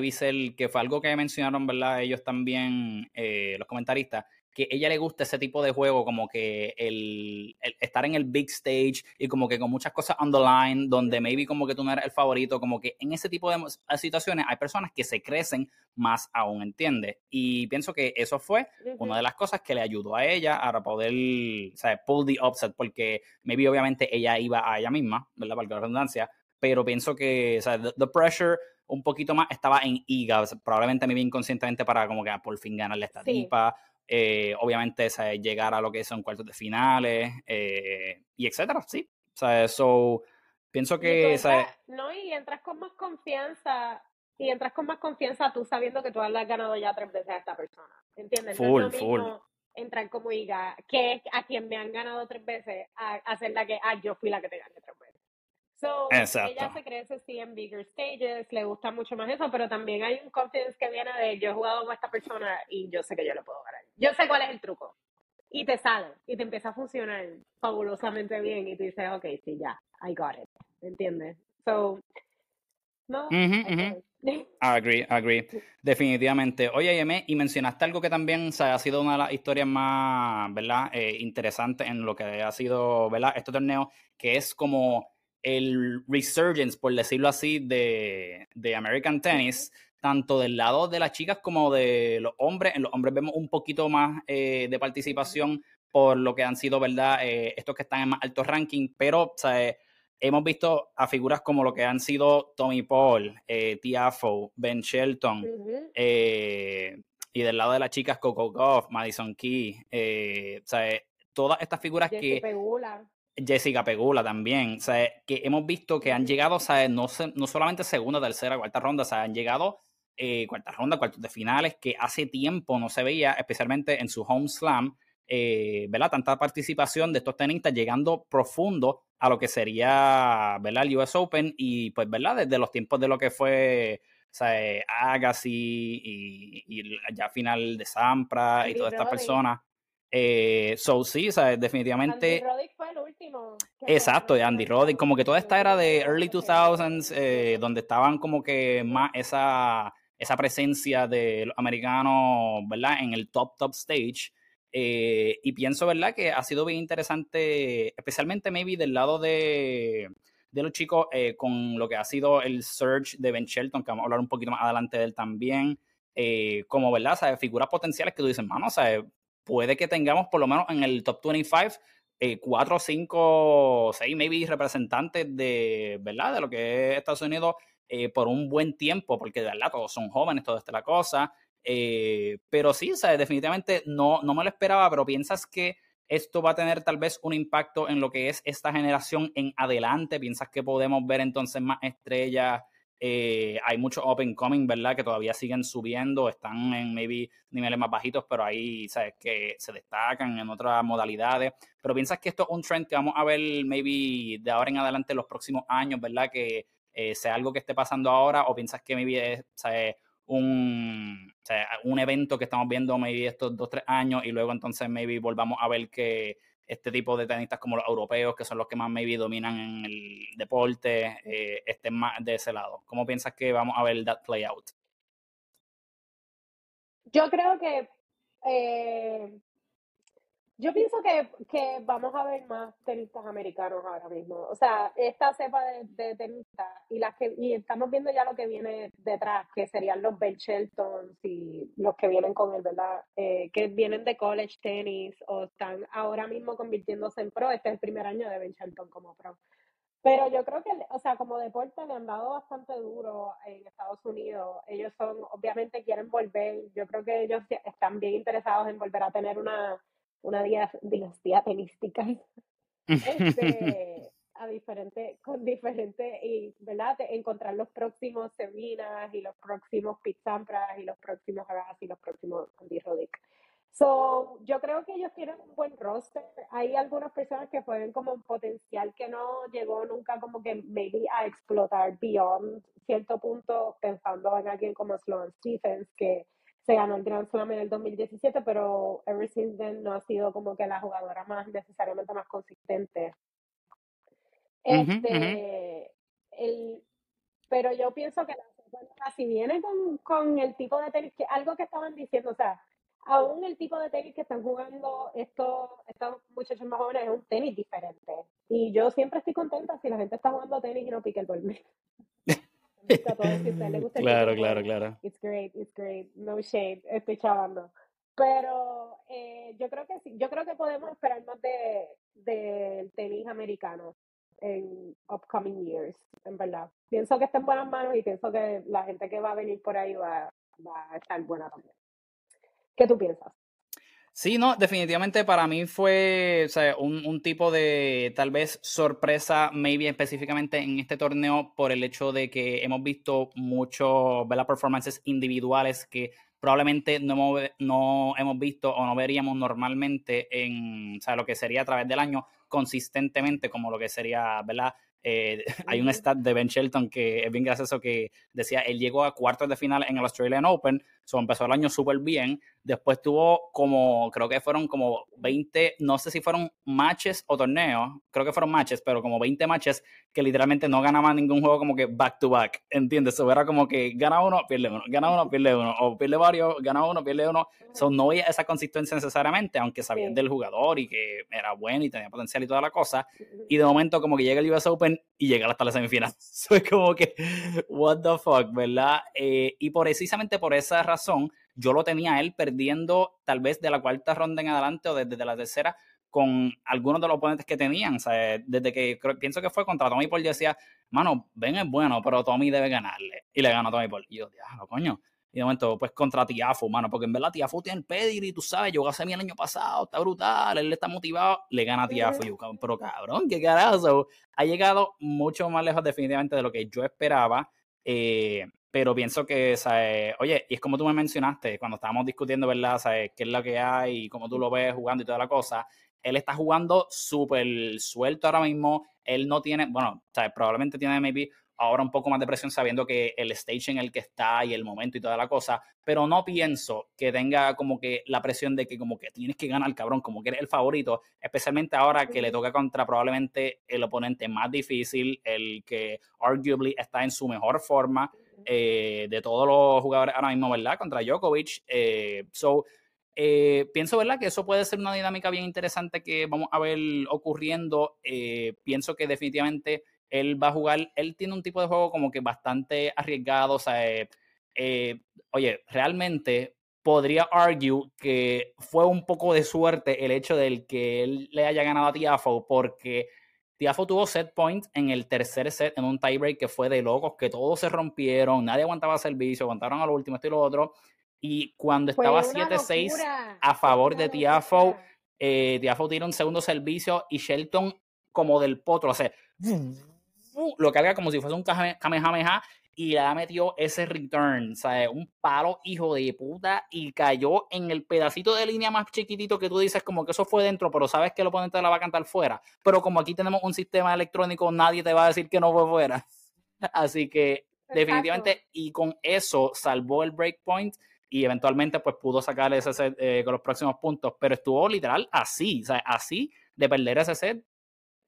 [SPEAKER 1] que fue algo que mencionaron, ¿verdad? Ellos también, eh, los comentaristas, que ella le gusta ese tipo de juego, como que el, estar en el big stage y como que con muchas cosas on the line, donde maybe como que tú no eres el favorito, como que en ese tipo de situaciones hay personas que se crecen más aún, ¿entiendes? Y pienso que eso fue una de las cosas que le ayudó a ella a poder, o sea, pull the upset, porque maybe obviamente ella iba a ella misma, ¿verdad? Para la redundancia, pero pienso que, o sea, the, pressure un poquito más estaba en Iga, probablemente me vi inconscientemente para como que ah, por fin ganarle esta tipa eh, obviamente llegar a lo que son cuartos de finales eh, y etcétera, sí. O sea, eso pienso que...
[SPEAKER 2] no, y entras con más confianza y entras con más confianza tú sabiendo que tú has ganado ya tres veces a esta persona, ¿entiendes?
[SPEAKER 1] Full, full.
[SPEAKER 2] Entrar como diga, que a quien me han ganado tres veces, a hacer la que, ah, yo fui la que te gané tres veces. So,
[SPEAKER 1] Exacto.
[SPEAKER 2] ella se crece sí en bigger stages, le gusta mucho más eso, pero también hay un confidence que viene de yo he jugado con esta persona y yo sé que yo le puedo ganar. Yo sé cuál es el truco. Y te sale, y te empieza a funcionar fabulosamente bien y tú dices, ok, sí, ya, I got it. ¿Entiendes? So, no. *laughs*
[SPEAKER 1] Agree, agree. Definitivamente. Oye, Yeme, y mencionaste algo que también ha sido una de las historias más, ¿verdad? Eh, interesantes en lo que ha sido, ¿verdad? Este torneo, que es como el resurgence, por decirlo así, de, de, American Tennis, tanto del lado de las chicas como de los hombres. En los hombres vemos un poquito más eh, de participación por lo que han sido, ¿verdad? Eh, estos que están en más alto ranking, pero hemos visto a figuras como lo que han sido Tommy Paul, eh, Tiafo, Ben Shelton, y del lado de las chicas Coco Goff, Madison Key, todas estas figuras que... Jessica Pegula también, o sea, que hemos visto que han llegado, o sea, no, no solamente segunda, tercera, cuarta ronda, o sea, han llegado eh, cuarta ronda, cuartos de finales, que hace tiempo no se veía, especialmente en su home slam, eh, ¿verdad? Tanta participación de estos tenistas llegando profundo a lo que sería, ¿verdad? El US Open y, pues, ¿verdad? Desde los tiempos de lo que fue, o sea, Agassi y, y ya final de Sampra y todas estas personas. Eh, so sí, o sea, definitivamente.
[SPEAKER 2] Andy Roddick fue el último.
[SPEAKER 1] Exacto, de Andy Roddick. Como que toda esta era de early 2000s, eh, donde estaban como que más esa, esa presencia de los americanos, ¿verdad? En el top, top stage. Eh, y pienso, ¿verdad? Que ha sido bien interesante, especialmente maybe del lado de, de los chicos eh, con lo que ha sido el surge de Ben Shelton, que vamos a hablar un poquito más adelante de él también, eh, como, ¿verdad? ¿sabes? Figuras potenciales que tú dices, mano, ¿sabes? puede que tengamos por lo menos en el top 25 eh, cuatro, cinco, seis, maybe representantes de, ¿verdad? De lo que es Estados Unidos eh, por un buen tiempo, porque de verdad todos son jóvenes, toda esta la cosa. Eh, pero sí, ¿sabes? definitivamente no, no me lo esperaba, pero piensas que esto va a tener tal vez un impacto en lo que es esta generación en adelante. ¿Piensas que podemos ver entonces más estrellas eh, hay muchos open coming, ¿verdad? Que todavía siguen subiendo, están en maybe niveles más bajitos, pero ahí, ¿sabes? Que se destacan en otras modalidades. Pero piensas que esto es un trend que vamos a ver maybe de ahora en adelante los próximos años, ¿verdad? Que eh, sea algo que esté pasando ahora o piensas que maybe es, ¿sabes? Un, un evento que estamos viendo maybe estos dos, tres años y luego entonces maybe volvamos a ver que este tipo de tenistas como los europeos, que son los que más maybe dominan en el deporte, eh, estén más de ese lado. ¿Cómo piensas que vamos a ver that play out?
[SPEAKER 2] Yo creo que eh, yo pienso que, que, vamos a ver más tenistas americanos ahora mismo. O sea, esta cepa de, tenistas y las que y estamos viendo ya lo que viene detrás, que serían los Ben Sheltons y los que vienen con él, ¿verdad? Eh, que vienen de college tenis o están ahora mismo convirtiéndose en pro. Este es el primer año de Ben Shelton como pro. Pero yo creo que, o sea, como deporte le han dado bastante duro en Estados Unidos. Ellos son, obviamente quieren volver. Yo creo que ellos están bien interesados en volver a tener una una dinastía tenística este, *laughs* a diferente, con diferentes, y, ¿verdad? encontrar los próximos Serenas y los próximos Pete Sampras y los próximos Hagas y los próximos Andy Roddick. So, yo creo que ellos tienen un buen roster. Hay algunas personas que pueden como un potencial que no llegó nunca como que maybe a explotar beyond cierto punto, pensando en alguien como Sloan Stephens, que se ganó el Grand Slam en el 2017, pero ever since then no ha sido como que la jugadora más necesariamente más consistente. Este, El, pero yo pienso que la, si viene con, con, el tipo de tenis, que algo que estaban diciendo, o sea, aún el tipo de tenis que están jugando estos, estos muchachos más jóvenes es un tenis diferente. Y yo siempre estoy contenta si la gente está jugando tenis y no
[SPEAKER 1] claro, claro, claro.
[SPEAKER 2] It's great, it's great. No shade, estoy chavando. Pero eh, yo creo que sí, yo creo que podemos esperar más de del tenis americano en upcoming years, en verdad. Pienso que está en buenas manos y pienso que la gente que va a venir por ahí va, va a estar buena también. ¿Qué tú piensas?
[SPEAKER 1] Sí, no, definitivamente para mí fue un, tipo de tal vez sorpresa, maybe específicamente en este torneo, por el hecho de que hemos visto muchos performances individuales que probablemente no hemos, no hemos visto o no veríamos normalmente en lo que sería a través del año consistentemente, como lo que sería ¿verdad? Eh, *laughs* hay un stat de Ben Shelton que es bien gracioso que decía, él llegó a cuartos de final en el Australian Open, so empezó el año súper bien, después tuvo como, creo que fueron como 20, no sé si fueron matches o torneos, creo que fueron matches, pero como 20 matches que literalmente no ganaban ningún juego como que back to back, ¿entiendes? Eso era como que gana uno, pierde uno, gana uno, pierde uno, o pierde varios, gana uno, pierde uno, so no había esa consistencia necesariamente, aunque sabían del jugador y que era bueno y tenía potencial y toda la cosa, y de momento como que llega el US Open y llega hasta la semifinal. *laughs* Eso es como que, what the fuck, ¿verdad? Eh, y precisamente por esa razón, yo lo tenía él perdiendo tal vez de la cuarta ronda en adelante o desde la tercera con algunos de los oponentes que tenían. Desde que pienso que fue contra Tommy Paul, yo decía, mano, Ben es bueno, pero Tommy debe ganarle. Y le ganó Tommy Paul. Y yo, diablo, coño. Y de momento, pues contra Tiafu, mano, porque en verdad Tiafu tiene el pedigree, tú sabes, yo hace mi el año pasado, está brutal, él está motivado, le gana a Tiafu. Yo, pero cabrón, qué carajo. Ha llegado mucho más lejos definitivamente de lo que yo esperaba. Eh, pero pienso que, ¿sabes? oye, y es como tú me mencionaste cuando estábamos discutiendo, ¿verdad? ¿Sabes? ¿Qué es lo que hay y cómo tú lo ves jugando y toda la cosa? Él está jugando súper suelto ahora mismo. Él no tiene, bueno, ¿sabes? probablemente tiene maybe ahora un poco más de presión sabiendo que el stage en el que está y el momento y toda la cosa, pero no pienso que tenga como que la presión de que como que tienes que ganar, cabrón, como que eres el favorito, especialmente ahora que le toca contra probablemente el oponente más difícil, el que arguably está en su mejor forma eh, de todos los jugadores ahora mismo, ¿verdad? Contra Djokovic. Eh, so, eh, pienso, ¿verdad? Que eso puede ser una dinámica bien interesante que vamos a ver ocurriendo. pienso que definitivamente él va a jugar, él tiene un tipo de juego como que bastante arriesgado, o sea, eh, eh, oye, realmente podría argue que fue un poco de suerte el hecho de que él le haya ganado a Tiafo, porque Tiafo tuvo set point en el tercer set en un tiebreak que fue de locos, que todos se rompieron, nadie aguantaba servicio, aguantaron a lo último, esto y lo otro. Y cuando estaba 7-6 a favor de Tiafo, eh, Tiafo tira un segundo servicio y Shelton como del potro, o sea, lo carga como si fuese un Kamehameha y le metió ese return, ¿sabes? Un palo hijo de puta y cayó en el pedacito de línea más chiquitito que tú dices como que eso fue dentro, pero sabes que el oponente la va a cantar fuera. Pero como aquí tenemos un sistema electrónico, nadie te va a decir que no fue fuera. *laughs* Así que definitivamente, y con eso salvó el breakpoint y eventualmente pues pudo sacar ese set eh, con los próximos puntos, pero estuvo literal así, o sea, así de perder ese set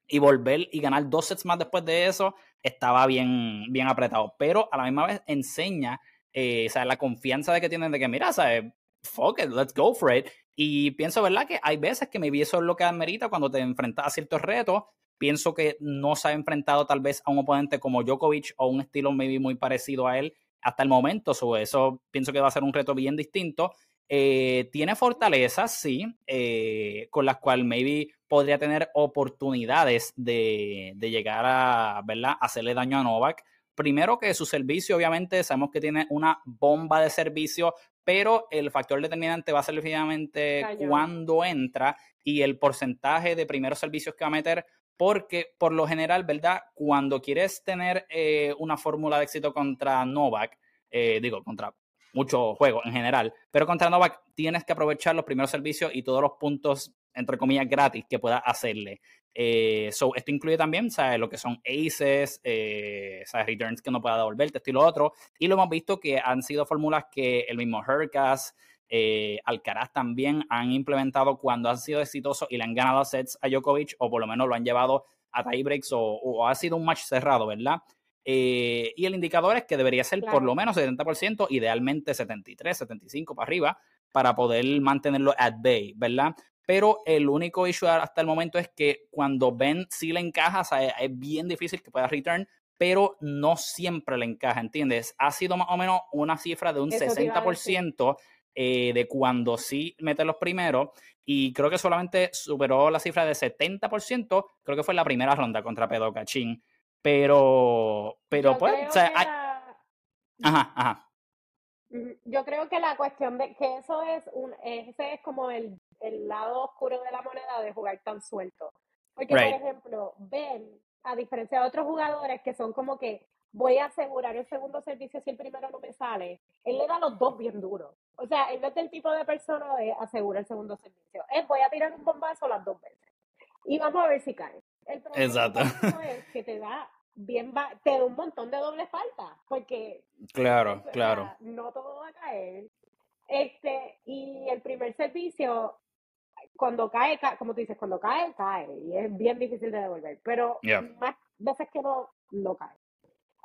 [SPEAKER 1] y volver y ganar dos sets más después de eso estaba bien, bien apretado. Pero a la misma vez enseña eh, la confianza de que tienen de que, mira, ¿sabes? fuck it, let's go for it. Y pienso, ¿verdad? Que hay veces que me eso es lo que admerita cuando te enfrentas a ciertos retos. Pienso que no se ha enfrentado tal vez a un oponente como Djokovic o un estilo maybe muy parecido a él hasta el momento. So, eso pienso que va a ser un reto bien distinto. Eh, tiene fortalezas, sí, eh, con las cuales maybe podría tener oportunidades de, llegar a, ¿verdad? hacerle daño a Novak. Primero que su servicio, obviamente, sabemos que tiene una bomba de servicio, pero el factor determinante va a ser definitivamente cuando entra y el porcentaje de primeros servicios que va a meter, porque por lo general, ¿verdad? Cuando quieres tener eh, una fórmula de éxito contra Novak, digo, contra mucho juego en general. Pero contra Novak tienes que aprovechar los primeros servicios y todos los puntos, entre comillas, gratis que puedas hacerle. Eh, so, esto incluye también ¿sabes? lo que son aces, eh, ¿sabes? returns que no pueda devolverte, esto y lo otro. Y lo hemos visto que han sido fórmulas que el mismo Hurkas, eh, Alcaraz también han implementado cuando han sido exitosos y le han ganado sets a Djokovic, o por lo menos lo han llevado a tiebreaks o, o ha sido un match cerrado, ¿verdad? Eh, y el indicador es que debería ser por lo menos 70%, idealmente 73, 75 para arriba, para poder mantenerlo at bay, ¿verdad? Pero el único issue hasta el momento es que cuando Ben sí le encaja, es bien difícil que pueda return, pero no siempre le encaja, ¿entiendes? Ha sido más o menos una cifra de un 60% eh, de cuando sí mete los primeros y creo que solamente superó la cifra de 70%, creo que fue la primera ronda contra Pedro Cachín. Pero, pero pues, o sea, ajá, ajá.
[SPEAKER 2] Yo creo que la cuestión de que eso es un, ese es como el, el lado oscuro de la moneda de jugar tan suelto. Porque, por ejemplo, Ben, a diferencia de otros jugadores que son como que voy a asegurar el segundo servicio si el primero no me sale, él le da los dos bien duros. O sea, él no es del tipo de persona de asegurar el segundo servicio. Es voy a tirar un bombazo las dos veces. Y vamos a ver si cae. El problema Exacto. *laughs* es que te da bien te da un montón de doble falta, porque
[SPEAKER 1] claro, claro.
[SPEAKER 2] no todo va a caer. Este, y el primer servicio, cuando cae, como tú dices, cuando cae, cae, y es bien difícil de devolver, pero más veces que no, no cae.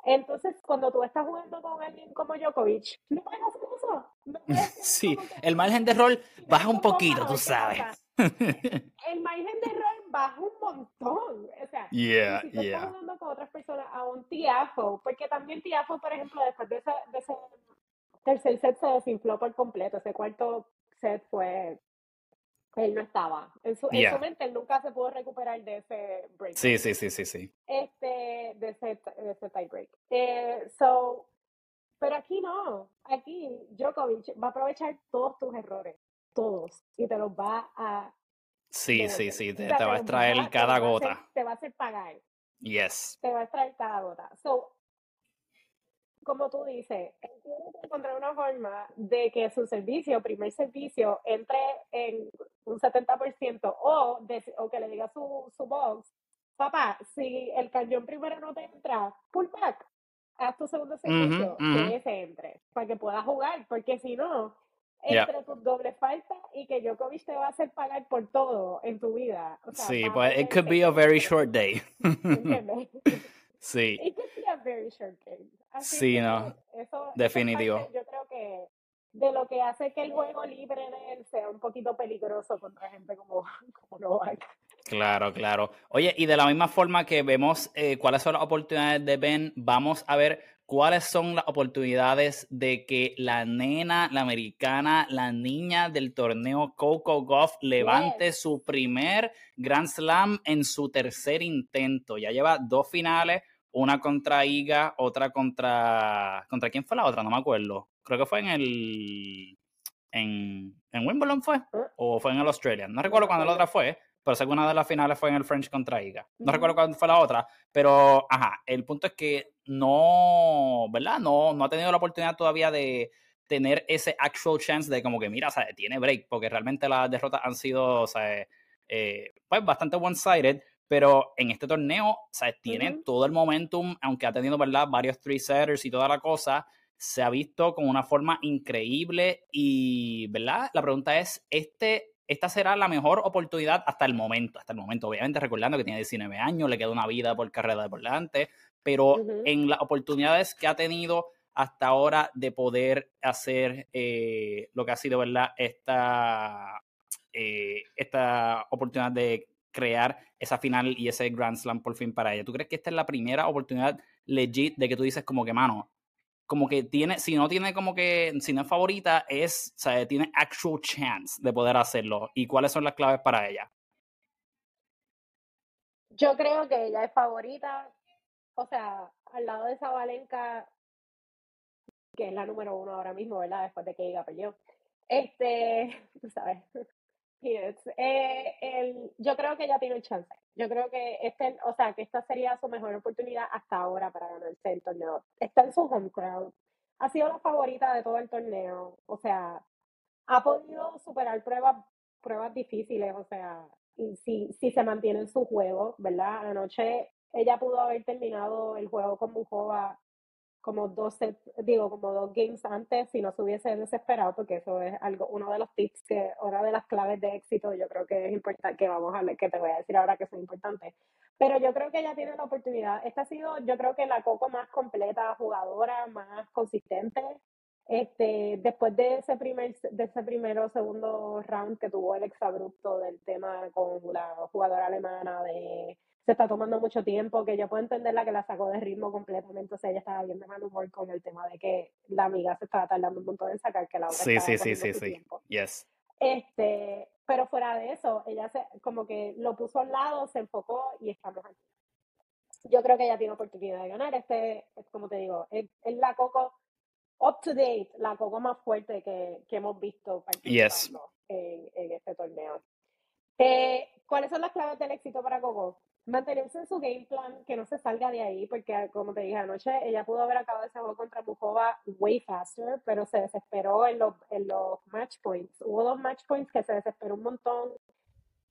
[SPEAKER 2] Entonces, cuando tú estás jugando con alguien como Djokovic, no puedes hacer eso. *laughs*
[SPEAKER 1] sí, el margen de rol baja un poquito, tú sabes. *laughs*
[SPEAKER 2] el margen de rol baja un montón. O sea,
[SPEAKER 1] yeah,
[SPEAKER 2] si estás jugando con otras personas a un Tiafo, porque también Tiafo, por ejemplo, después de ese, de ese tercer set se desinfló por completo. Ese cuarto set fue él no estaba. En su, en su, mente él nunca se pudo recuperar de ese break.
[SPEAKER 1] Sí, sí, sí, sí, sí.
[SPEAKER 2] Este, de ese, de ese tie break. Eh, so, pero aquí no. Aquí Djokovic va a aprovechar todos tus errores. Todos. Y te los va a.
[SPEAKER 1] Sí, sí, sí. Te, va a extraer cada gota.
[SPEAKER 2] te va a hacer pagar.
[SPEAKER 1] Yes.
[SPEAKER 2] Te va a extraer cada gota. So, como tú dices, tiene que encontrar una forma de que su servicio, primer servicio, entre en un 70% o, o que le diga su, su box, papá, si el cañón primero no te entra, pull back, haz tu segundo servicio, que ese entre, para que puedas jugar, porque si no, entre tus dobles faltas y que Djokovic te va a hacer pagar por todo en tu vida.
[SPEAKER 1] sí, pues it could be a very short day. *laughs* Sí.
[SPEAKER 2] It could be a very short game.
[SPEAKER 1] sí, no.
[SPEAKER 2] Eso,
[SPEAKER 1] Definitivo.
[SPEAKER 2] De lo que hace que el juego libre de él sea un poquito peligroso contra gente como, *laughs* como Novak.
[SPEAKER 1] Claro, claro. Oye, y de la misma forma que vemos eh, cuáles son las oportunidades de Ben, vamos a ver cuáles son las oportunidades de que la nena, la americana, la niña del torneo Coco Golf levante su primer Grand Slam en su tercer intento. Ya lleva dos finales, una contra Iga, otra contra... ¿Contra quién fue la otra? No me acuerdo. Creo que fue en el... En, en Wimbledon fue, ¿Eh? o fue en el Australian. No recuerdo cuándo la otra fue, pero sé que una de las finales fue en el French contra Iga. No recuerdo cuándo fue la otra, pero ajá, el punto es que no, ¿verdad? No, no ha tenido la oportunidad todavía de tener ese actual chance de como que, mira, o tiene break, porque realmente las derrotas han sido, o sea, eh, pues bastante one-sided, pero en este torneo, o sea, tiene todo el momentum, aunque ha tenido, ¿verdad? Varios three-setters y toda la cosa, se ha visto con una forma increíble y, ¿verdad? La pregunta es, ¿este esta será la mejor oportunidad hasta el momento, hasta el momento, obviamente recordando que tiene 19 años, le queda una vida por carrera de por delante, pero en las oportunidades que ha tenido hasta ahora de poder hacer eh, lo que ha sido, ¿verdad? Esta, eh, esta oportunidad de crear esa final y ese Grand Slam por fin para ella. ¿Tú crees que esta es la primera oportunidad legit de que tú dices como que, mano, como que tiene, si no tiene como que, si no es favorita, es, o sea, tiene actual chance de poder hacerlo. ¿Y cuáles son las claves para ella?
[SPEAKER 2] Yo creo que ella es favorita, o sea, al lado de Zabalenka, que es la número uno ahora mismo, ¿verdad? Después de que ella perdió. Este, *laughs* tú sabes, eh, el, yo creo que ella tiene un chance. Yo creo que este, o sea, que esta sería su mejor oportunidad hasta ahora para ganarse el torneo. Está en su home crowd. Ha sido la favorita de todo el torneo. O sea, ha podido superar pruebas, pruebas difíciles. O sea, y si, si se mantiene en su juego, ¿verdad? Anoche ella pudo haber terminado el juego con Bujova como dos digo, como dos games antes si no se hubiese desesperado, porque eso es algo, uno de los tips que, una de las claves de éxito, yo creo que es importante, que vamos a que te voy a decir ahora que son importantes. Pero yo creo que ella tiene la oportunidad. Esta ha sido, yo creo que la Coco más completa, jugadora, más consistente. Este, después de ese primer, de ese primero segundo round que tuvo el exabrupto del tema con la jugadora alemana de se está tomando mucho tiempo, que yo puedo entenderla que la sacó de ritmo completamente, o sea, ella estaba bien de mal humor con el tema de que la amiga se estaba tardando un montón en sacar, que la otra
[SPEAKER 1] sí, sí, sí, sí, sí, yes.
[SPEAKER 2] Este, pero fuera de eso, ella se, como que lo puso al lado, se enfocó y estamos aquí. Yo creo que ella tiene oportunidad de ganar. Este, es como te digo, es, la Coco up to date, la Coco más fuerte que, que hemos visto participando en, en, este torneo. Eh, ¿Cuáles son las claves del éxito para Coco? Mantenerse en su game plan, que no se salga de ahí, porque como te dije anoche, ella pudo haber acabado ese juego contra Bujova way faster, pero se desesperó en los, en los match points. Hubo dos match points que se desesperó un montón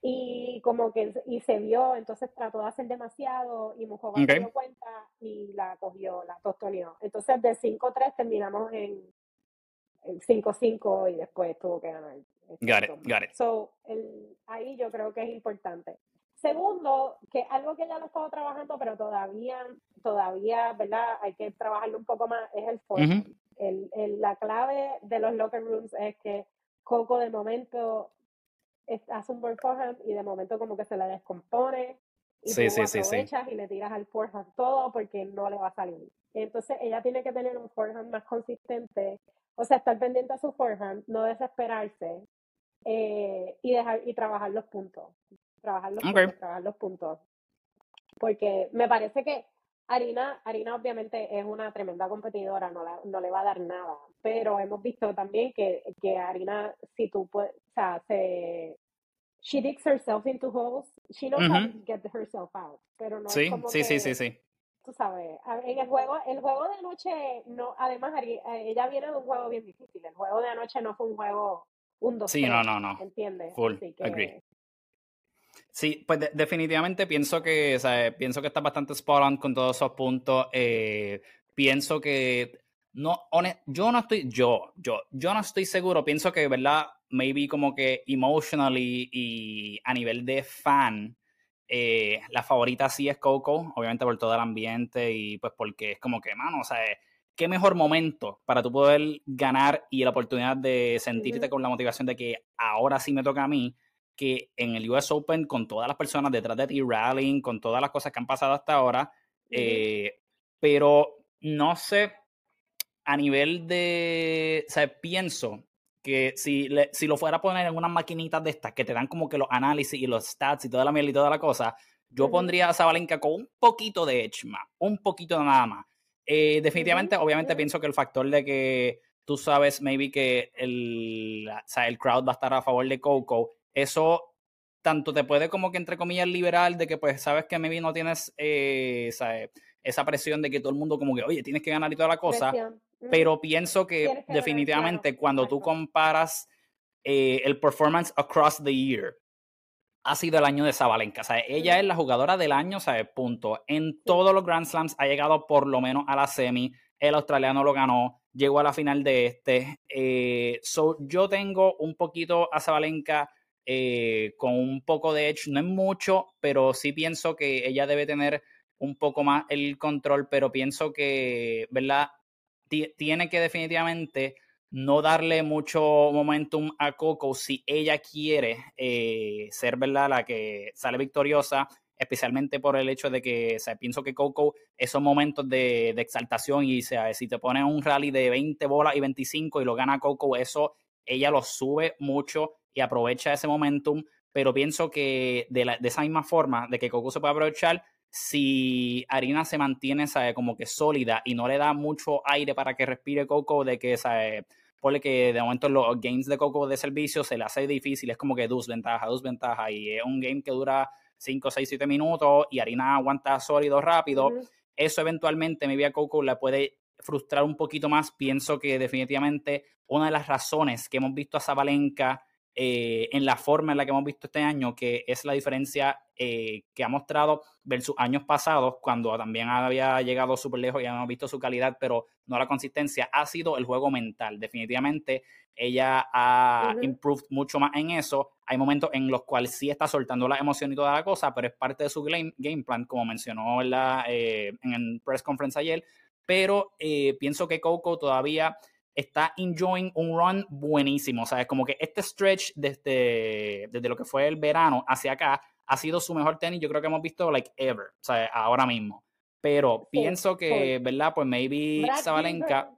[SPEAKER 2] y como que y se vio, entonces trató de hacer demasiado y Mujova se dio cuenta y la cogió, la tostoneó. Entonces de 5-3 terminamos en, 5-5 y después tuvo que ganar.
[SPEAKER 1] Got it, got it.
[SPEAKER 2] So, el, ahí yo creo que es importante. Segundo, que algo que ya lo he estado trabajando, pero todavía, todavía, ¿verdad? Hay que trabajarlo un poco más, es el forehand. el, el, la clave de los locker rooms es que Coco de momento hace un buen forehand y de momento como que se la descompone y sí, tú sí, aprovechas y le tiras al forehand todo porque no le va a salir. Entonces ella tiene que tener un forehand más consistente, o sea, estar pendiente a su forehand, no desesperarse eh, y dejar y trabajar los puntos trabajar los, puntos, trabajar los puntos. Porque me parece que Harina, Harina obviamente es una tremenda competidora, no, no le va a dar nada, pero hemos visto también que, que Harina, si tú puedes, o sea, se, she digs herself into holes, she knows how to get herself out, pero no
[SPEAKER 1] sí,
[SPEAKER 2] es como
[SPEAKER 1] sí, sí, sí, sí.
[SPEAKER 2] Tú sabes, en el juego, el juego de anoche, no, además eh, ella viene de un juego bien difícil, el juego de anoche no fue un juego un dos
[SPEAKER 1] Sí, no, no, no.
[SPEAKER 2] ¿Entiendes?
[SPEAKER 1] Full, agree. Sí, pues definitivamente pienso que, o sea, pienso que está bastante spot on con todos esos puntos. Eh, pienso que no, yo no estoy, yo, yo, yo no estoy seguro. Pienso que, ¿verdad? Maybe como que emotionally y a nivel de fan, eh, la favorita sí es Coco, obviamente por todo el ambiente y pues porque es como que, mano, o sea, qué mejor momento para tú poder ganar y la oportunidad de sentirte con la motivación de que ahora sí me toca a mí que en el US Open, con todas las personas detrás de ti rallying, con todas las cosas que han pasado hasta ahora, eh, pero no sé, a nivel de, o sea, pienso que si, si lo fuera a poner en unas maquinitas de estas que te dan como que los análisis y los stats y toda la miel y toda la cosa, yo pondría a Zabalenka con un poquito de edge más, un poquito nada más. Eh, definitivamente, obviamente pienso que el factor de que tú sabes, maybe que el, o sea, el crowd va a estar a favor de Coco, eso tanto te puede como que entre comillas liberar de que pues sabes que maybe no tienes eh, esa presión de que todo el mundo como que, oye, tienes que ganar y toda la cosa, pero pienso que, definitivamente cuando tú comparas eh, el performance across the year, ha sido el año de Zabalenka. O sea, ella es la jugadora del año, ¿sabes? Punto. En todos los Grand Slams ha llegado por lo menos a la semi. El australiano lo ganó, llegó a la final de este. Eh, so, yo tengo un poquito a Zabalenka eh, con un poco de edge, no es mucho, pero sí pienso que ella debe tener un poco más el control, pero pienso que, ¿verdad? tiene que definitivamente no darle mucho momentum a Coco si ella quiere eh, ser, ¿verdad? La que sale victoriosa, especialmente por el hecho de que, o sea, pienso que Coco, esos momentos de, exaltación y, sea, si te ponen un rally de 20 bolas y 25 y lo gana Coco, eso ella lo sube mucho y aprovecha ese momentum, pero pienso que de, la, de esa misma forma de que Coco se puede aprovechar, si Harina se mantiene ¿sabe? como que sólida y no le da mucho aire para que respire Coco, de que ¿sabe? Pone que de momento los games de Coco de servicio se le hace difícil, es como que dos ventajas, dos ventajas, y es un game que dura 5, 6, 7 minutos y Harina aguanta sólido rápido. Eso eventualmente, mi a Coco le puede frustrar un poquito más. Pienso que definitivamente una de las razones que hemos visto a Zabalenka eh, en la forma en la que hemos visto este año, que es la diferencia eh, que ha mostrado versus años pasados, cuando también había llegado súper lejos y hemos visto su calidad, pero no la consistencia, ha sido el juego mental. Definitivamente ella ha improved mucho más en eso. Hay momentos en los cuales sí está soltando la emoción y toda la cosa, pero es parte de su game, plan, como mencionó eh, en el press conference ayer. Pero pienso que Coco todavía está enjoying un run buenísimo. O sea, es como que este stretch desde, desde lo que fue el verano hacia acá ha sido su mejor tenis, yo creo que hemos visto like ever, o sea, ahora mismo. Pero pienso que, ¿verdad? Pues maybe Zabalenka.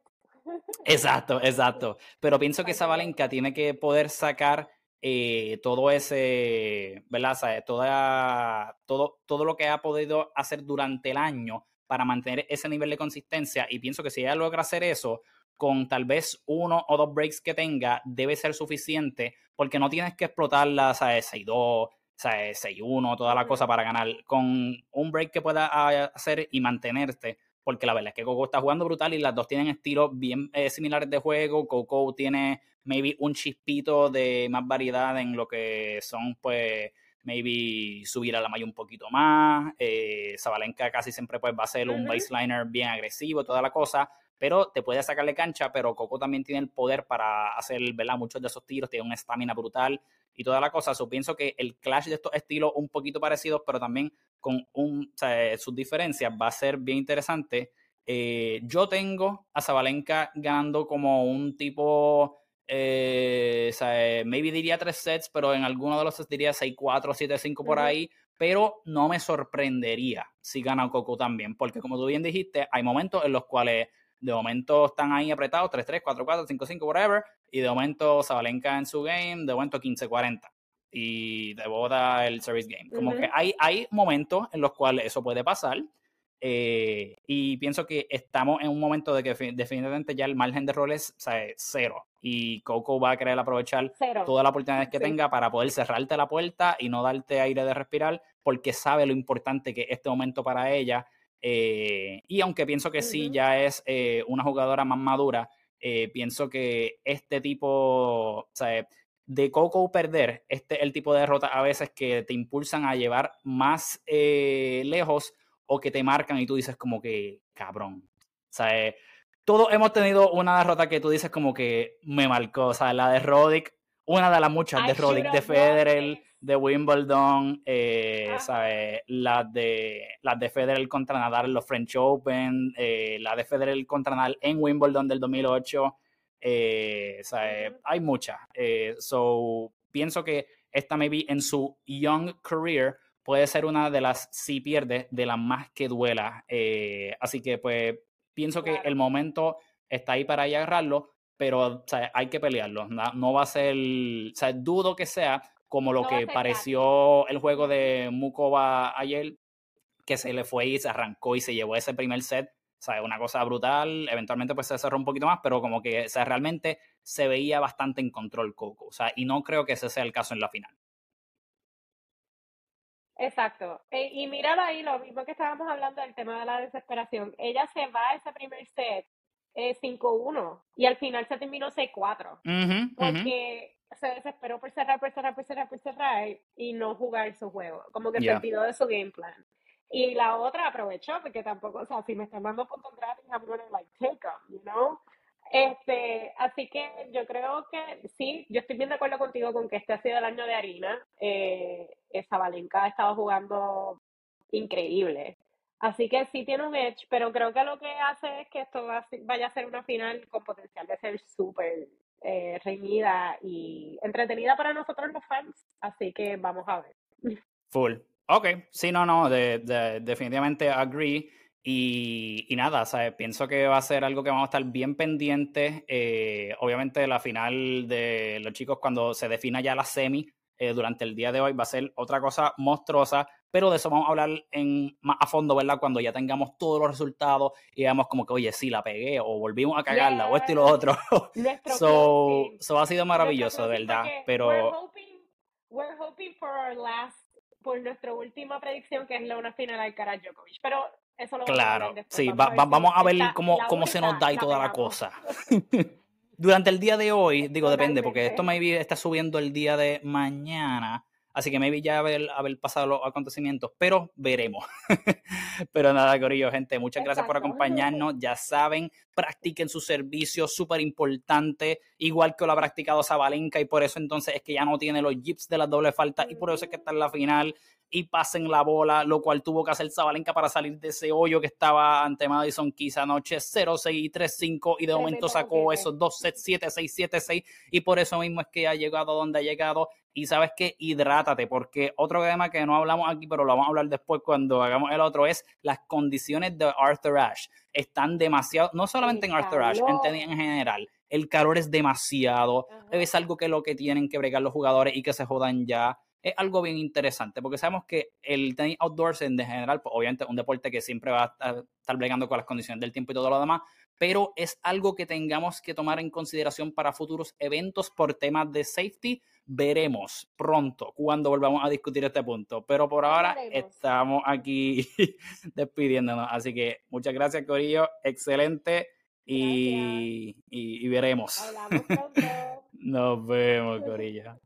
[SPEAKER 1] Exacto, exacto. Pero pienso que Zabalenka tiene que poder sacar eh, todo ese, ¿verdad? O sea, toda, todo, todo lo que ha podido hacer durante el año para mantener ese nivel de consistencia. Y pienso que si ella logra hacer eso, con tal vez uno o dos breaks que tenga, debe ser suficiente, porque no tienes que explotarla, ¿sabes? 6-2, 6-1, toda la cosa para ganar. Con un break que pueda hacer y mantenerte, porque la verdad es que Coco está jugando brutal y las dos tienen estilos bien eh, similares de juego. Coco tiene maybe un chispito de más variedad en lo que son, pues, maybe subir a la malla un poquito más. Eh, Zabalenka casi siempre pues, va a ser un baseliner bien agresivo, toda la cosa pero te puede sacarle cancha, pero Coco también tiene el poder para hacer, ¿verdad? Muchos de esos tiros, tiene una estamina brutal y toda la cosa. Yo pienso que el clash de estos estilos un poquito parecidos, pero también con un, sus diferencias va a ser bien interesante. Eh, yo tengo a Zabalenka ganando como un tipo, eh, o sea, maybe diría tres sets, pero en alguno de los sets diría 6-4, 7-5 por ahí, pero no me sorprendería si gana Coco también, porque como tú bien dijiste, hay momentos en los cuales de momento están ahí apretados, 3-3, 4-4, 5-5, whatever. Y de momento Zabalenka en su game, de momento 15-40. Y de bota el service game. Como que hay, hay momentos en los cuales eso puede pasar. Eh, y pienso que estamos en un momento de que definitivamente ya el margen de roles es cero. Y Coco va a querer aprovechar todas las oportunidades que tenga para poder cerrarte la puerta y no darte aire de respirar, porque sabe lo importante que este momento para ella eh, y aunque pienso que sí, ya es eh, una jugadora más madura, eh, pienso que este tipo, o sea, de Coco perder, este es el tipo de derrota a veces que te impulsan a llevar más lejos o que te marcan y tú dices como que, cabrón. O sea, todos hemos tenido una derrota que tú dices como que me marcó. O sea, la de Roddick, una de las muchas de Roddick, de Federer de Wimbledon, eh, Las de, las de Federer contra Nadal en los French Open, eh, la de Federer contra Nadal en Wimbledon del 2008. Eh, Hay muchas. Eh, so, pienso que esta maybe en su young career puede ser una de las, si pierde, de las más que duela. Así que pues pienso que el momento está ahí para agarrarlo, pero hay que pelearlo. No, va a ser, o sea, dudo que sea como lo que pareció el juego de Mukova ayer, que se le fue y se arrancó y se llevó ese primer set. O sea, una cosa brutal, eventualmente pues se cerró un poquito más, pero como que o sea, realmente se veía bastante en control Coco. O sea, y no creo que ese sea el caso en la final.
[SPEAKER 2] Exacto. E, y míralo ahí, lo mismo que estábamos hablando del tema de la desesperación. Ella se va a ese primer set eh, 5-1 y al final se terminó 6-4. porque se desesperó por cerrar, por cerrar, por cerrar, por cerrar y no jugar su juego. Como que se olvidó de su game plan. Y la otra aprovechó porque tampoco, o sea, si me están dando puntos gratis, I'm gonna like take them, you know? Este, así que yo creo que sí, yo estoy bien de acuerdo contigo con que este ha sido el año de harina. Eh, Valenca ha estado jugando increíble. Así que sí tiene un edge, pero creo que lo que hace es que esto vaya a ser una final con potencial de ser súper eh, reñida y entretenida para nosotros los fans. Así que vamos a ver.
[SPEAKER 1] Full. Ok, sí, no, no, de, definitivamente agree. Y, nada, ¿sabes? pienso que va a ser algo que vamos a estar bien pendientes. Eh, obviamente la final de los chicos cuando se defina ya la semi eh, durante el día de hoy va a ser otra cosa monstruosa, pero de eso vamos a hablar en, más a fondo, ¿verdad? Cuando ya tengamos todos los resultados y veamos como que, oye, sí, la pegué o volvimos a cagarla o esto y lo otro. *laughs* so, so, ha sido maravilloso, ¿verdad? Pero...
[SPEAKER 2] We're hoping, for our last, por nuestra última predicción, que es la una final al Cara Djokovic. Pero
[SPEAKER 1] claro, sí, vamos a ver cómo, cómo se nos da y toda la cosa. *laughs* Durante el día de hoy, digo, depende, porque esto maybe está subiendo el día de mañana. Así que maybe ya haber, haber pasado los acontecimientos, pero veremos. *laughs* pero nada, Corillo, gente, muchas gracias por acompañarnos. Ya saben, practiquen su servicio, súper importante, igual que lo ha practicado Zabalenka, y por eso entonces es que ya no tiene los jips de la doble falta, y por eso es que está en la final y pasen la bola, lo cual tuvo que hacer Zabalenka para salir de ese hoyo que estaba ante Madison Keys anoche 0-6 y 3-5 y de momento sacó esos dos sets 7-6, 7-6 y por eso mismo es que ha llegado donde ha llegado y sabes que hidrátate porque otro tema que no hablamos aquí pero lo vamos a hablar después cuando hagamos el otro es las condiciones de Arthur Ashe. Están demasiado, no solamente en Arthur Ashe, en, en general, el calor es demasiado, es algo que lo que tienen que bregar los jugadores y que se jodan ya. Es algo bien interesante, porque sabemos que el tenis outdoors en general, pues, obviamente es un deporte que siempre va a estar bregando con las condiciones del tiempo y todo lo demás, pero es algo que tengamos que tomar en consideración para futuros eventos por temas de safety. Veremos pronto cuando volvamos a discutir este punto, pero por ahora estamos aquí *laughs* despidiéndonos. Así que muchas gracias, Corillo, excelente y, y, veremos. *laughs* Nos vemos, Corillo.